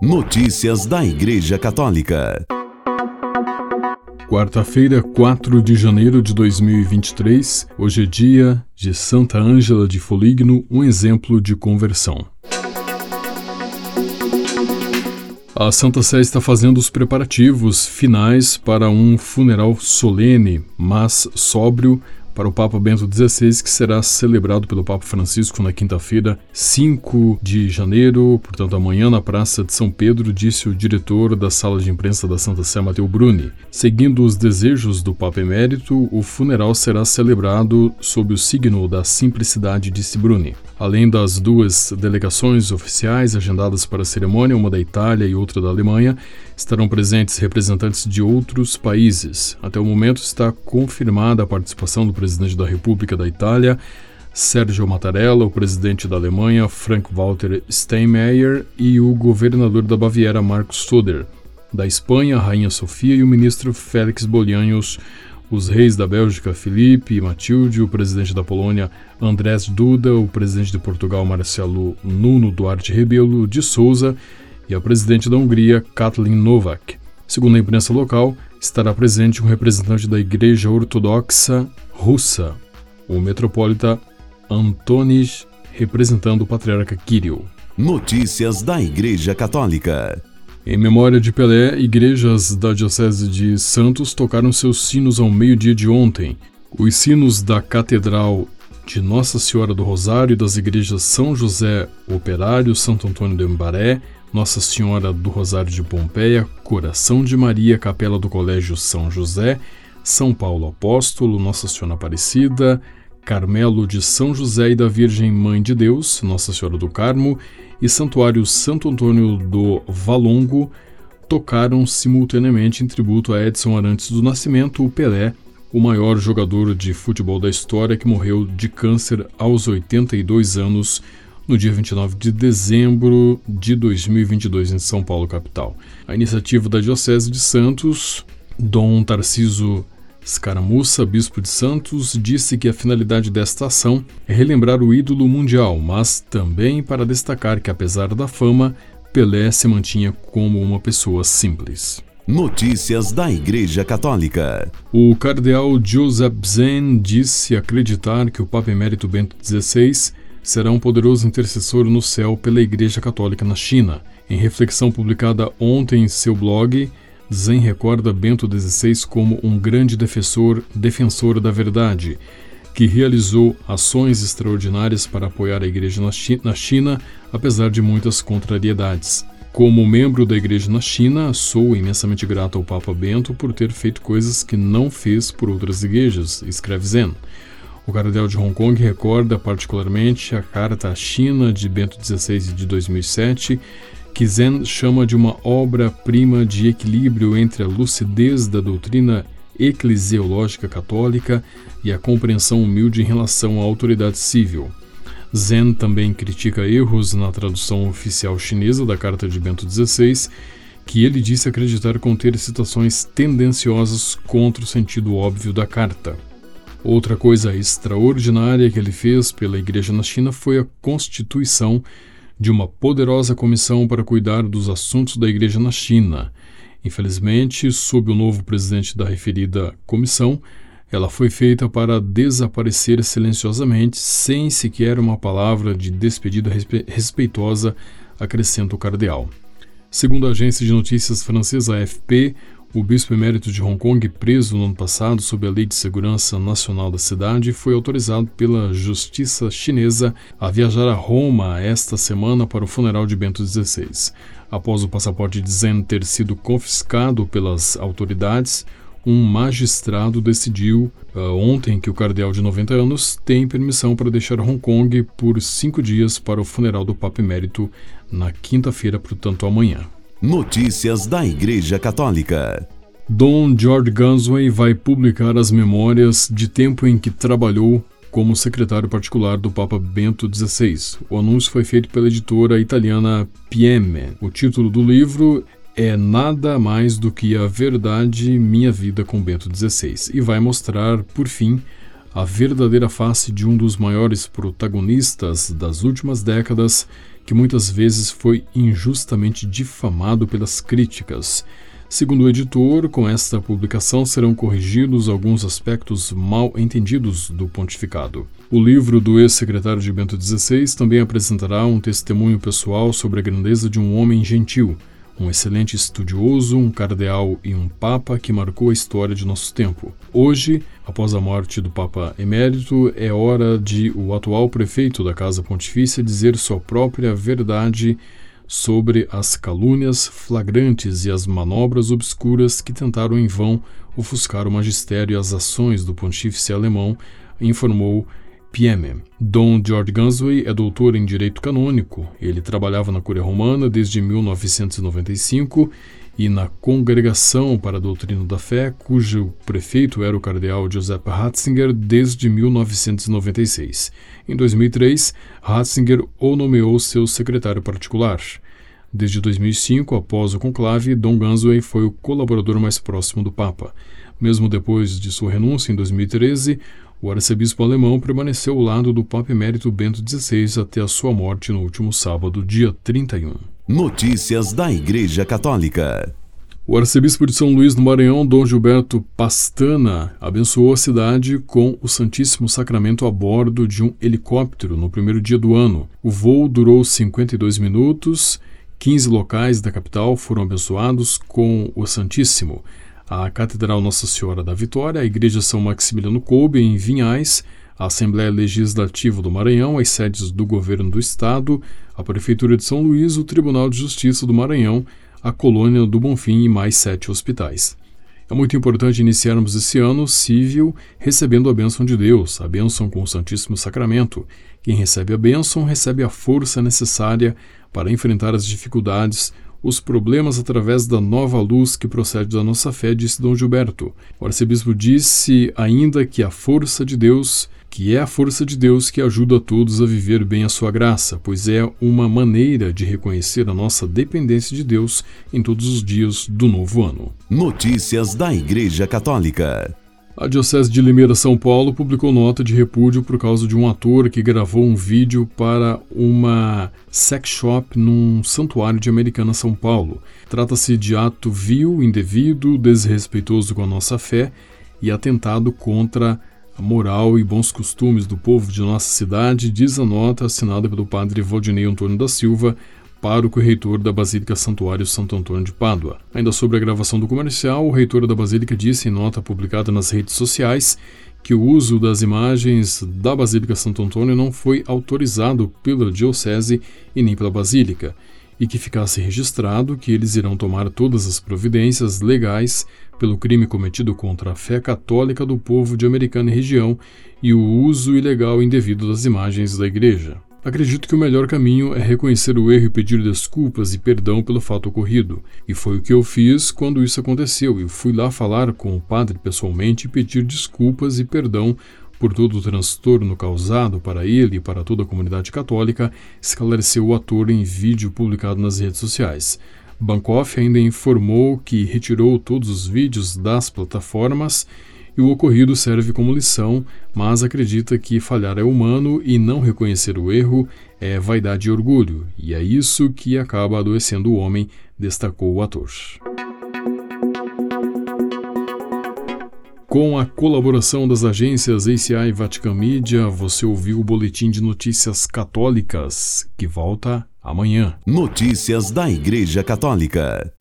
Notícias da Igreja Católica. Quarta-feira, 4 de janeiro de 2023, hoje é dia de Santa Ângela de Foligno, um exemplo de conversão. A Santa Sé está fazendo os preparativos finais para um funeral solene, mas sóbrio, para o Papa Bento XVI, que será celebrado pelo Papa Francisco na quinta-feira, 5 de janeiro, portanto amanhã, na Praça de São Pedro, disse o diretor da sala de imprensa da Santa Sé, Mateu Bruni. Seguindo os desejos do Papa Emérito, o funeral será celebrado sob o signo da simplicidade, disse Bruni. Além das duas delegações oficiais agendadas para a cerimônia, uma da Itália e outra da Alemanha, estarão presentes representantes de outros países. Até o momento está confirmada a participação do presidente da República da Itália, Sérgio Mattarella, o presidente da Alemanha, Frank-Walter Steinmeier, e o governador da Baviera, Marcos Söder. Da Espanha, a Rainha Sofia e o ministro Félix Bolhanhos os reis da Bélgica Felipe e Matilde, o presidente da Polônia Andrés Duda, o presidente de Portugal Marcelo Nuno Duarte Rebelo de Souza e a presidente da Hungria Katalin Novak. Segundo a imprensa local, estará presente um representante da Igreja Ortodoxa Russa, o metropolita Antonis, representando o patriarca Kirill. Notícias da Igreja Católica. Em memória de Pelé, igrejas da Diocese de Santos tocaram seus sinos ao meio-dia de ontem. Os sinos da Catedral de Nossa Senhora do Rosário e das igrejas São José Operário, Santo Antônio de Embaré, Nossa Senhora do Rosário de Pompeia, Coração de Maria, Capela do Colégio São José, São Paulo Apóstolo, Nossa Senhora Aparecida, Carmelo de São José e da Virgem Mãe de Deus, Nossa Senhora do Carmo, e Santuário Santo Antônio do Valongo tocaram simultaneamente em tributo a Edson Arantes do Nascimento, o Pelé, o maior jogador de futebol da história que morreu de câncer aos 82 anos no dia 29 de dezembro de 2022 em São Paulo, capital. A iniciativa da Diocese de Santos, Dom Tarciso Scaramuça, bispo de Santos, disse que a finalidade desta ação é relembrar o ídolo mundial, mas também para destacar que, apesar da fama, Pelé se mantinha como uma pessoa simples. Notícias da Igreja Católica. O cardeal Joseph Zen disse acreditar que o Papa Emérito Bento XVI será um poderoso intercessor no céu pela Igreja Católica na China. Em reflexão publicada ontem em seu blog, Zen recorda Bento XVI como um grande defensor, defensor da verdade, que realizou ações extraordinárias para apoiar a Igreja na China, apesar de muitas contrariedades. Como membro da Igreja na China, sou imensamente grato ao Papa Bento por ter feito coisas que não fez por outras igrejas, escreve Zen. O cardeal de Hong Kong recorda particularmente a Carta à China de Bento XVI de 2007, que Zen chama de uma obra-prima de equilíbrio entre a lucidez da doutrina eclesiológica católica e a compreensão humilde em relação à autoridade civil. Zen também critica erros na tradução oficial chinesa da Carta de Bento XVI, que ele disse acreditar conter citações tendenciosas contra o sentido óbvio da carta. Outra coisa extraordinária que ele fez pela Igreja na China foi a constituição de uma poderosa comissão para cuidar dos assuntos da Igreja na China. Infelizmente, sob o novo presidente da referida comissão, ela foi feita para desaparecer silenciosamente, sem sequer uma palavra de despedida respeitosa, acrescenta o cardeal. Segundo a agência de notícias francesa AFP, o bispo emérito de Hong Kong, preso no ano passado sob a Lei de Segurança Nacional da cidade, foi autorizado pela justiça chinesa a viajar a Roma esta semana para o funeral de Bento XVI. Após o passaporte de Zen ter sido confiscado pelas autoridades, um magistrado decidiu uh, ontem que o cardeal de 90 anos tem permissão para deixar Hong Kong por cinco dias para o funeral do Papa Emérito na quinta-feira, portanto amanhã. Notícias da Igreja Católica. Dom George Gunsway vai publicar as memórias de tempo em que trabalhou como secretário particular do Papa Bento XVI. O anúncio foi feito pela editora italiana Piemme. O título do livro é nada mais do que a verdade minha vida com Bento XVI e vai mostrar, por fim, a verdadeira face de um dos maiores protagonistas das últimas décadas que muitas vezes foi injustamente difamado pelas críticas. Segundo o editor, com esta publicação serão corrigidos alguns aspectos mal entendidos do pontificado. O livro do ex-secretário de Bento XVI também apresentará um testemunho pessoal sobre a grandeza de um homem gentil, um excelente estudioso, um cardeal e um papa que marcou a história de nosso tempo. Hoje, após a morte do Papa Emérito, é hora de o atual prefeito da Casa Pontifícia dizer sua própria verdade sobre as calúnias flagrantes e as manobras obscuras que tentaram em vão ofuscar o magistério e as ações do pontífice alemão, informou Pieme. Dom George Gunsway é doutor em Direito Canônico. Ele trabalhava na Cúria Romana desde 1995 e na Congregação para a Doutrina da Fé, cujo prefeito era o cardeal Joseph Ratzinger desde 1996. Em 2003, Ratzinger o nomeou seu secretário particular. Desde 2005, após o conclave, Dom Gunsway foi o colaborador mais próximo do Papa. Mesmo depois de sua renúncia em 2013, o arcebispo alemão permaneceu ao lado do Papa Emérito Bento XVI até a sua morte no último sábado, dia 31. Notícias da Igreja Católica. O arcebispo de São Luís do Maranhão, Dom Gilberto Pastana, abençoou a cidade com o Santíssimo Sacramento a bordo de um helicóptero no primeiro dia do ano. O voo durou 52 minutos, 15 locais da capital foram abençoados com o Santíssimo a Catedral Nossa Senhora da Vitória, a Igreja São Maximiliano Kolbe, em Vinhais, a Assembleia Legislativa do Maranhão, as sedes do Governo do Estado, a Prefeitura de São Luís, o Tribunal de Justiça do Maranhão, a Colônia do Bonfim e mais sete hospitais. É muito importante iniciarmos esse ano civil recebendo a bênção de Deus, a bênção com o Santíssimo Sacramento. Quem recebe a bênção recebe a força necessária para enfrentar as dificuldades, os problemas através da nova luz que procede da nossa fé, disse Dom Gilberto. O arcebispo disse ainda que a força de Deus, que é a força de Deus que ajuda a todos a viver bem a sua graça, pois é uma maneira de reconhecer a nossa dependência de Deus em todos os dias do novo ano. Notícias da Igreja Católica. A Diocese de Limeira, São Paulo, publicou nota de repúdio por causa de um ator que gravou um vídeo para uma sex shop num santuário de Americana, São Paulo. Trata-se de ato vil, indevido, desrespeitoso com a nossa fé e atentado contra a moral e bons costumes do povo de nossa cidade, diz a nota assinada pelo padre Valdinei Antônio da Silva, pároco e reitor da Basílica Santuário Santo Antônio de Pádua. Ainda sobre a gravação do comercial, o reitor da Basílica disse em nota publicada nas redes sociais que o uso das imagens da Basílica Santo Antônio não foi autorizado pela Diocese e nem pela Basílica, e que ficasse registrado que eles irão tomar todas as providências legais pelo crime cometido contra a fé católica do povo de Americana e região e o uso ilegal indevido das imagens da Igreja. Acredito que o melhor caminho é reconhecer o erro e pedir desculpas e perdão pelo fato ocorrido. E foi o que eu fiz quando isso aconteceu. Eu fui lá falar com o padre pessoalmente e pedir desculpas e perdão por todo o transtorno causado para ele e para toda a comunidade católica, esclareceu o ator em vídeo publicado nas redes sociais. Bankoff ainda informou que retirou todos os vídeos das plataformas e o ocorrido serve como lição, mas acredita que falhar é humano e não reconhecer o erro é vaidade e orgulho, e é isso que acaba adoecendo o homem, destacou o ator. Com a colaboração das agências ACI e Vatican Media, você ouviu o Boletim de Notícias Católicas, que volta amanhã. Notícias da Igreja Católica.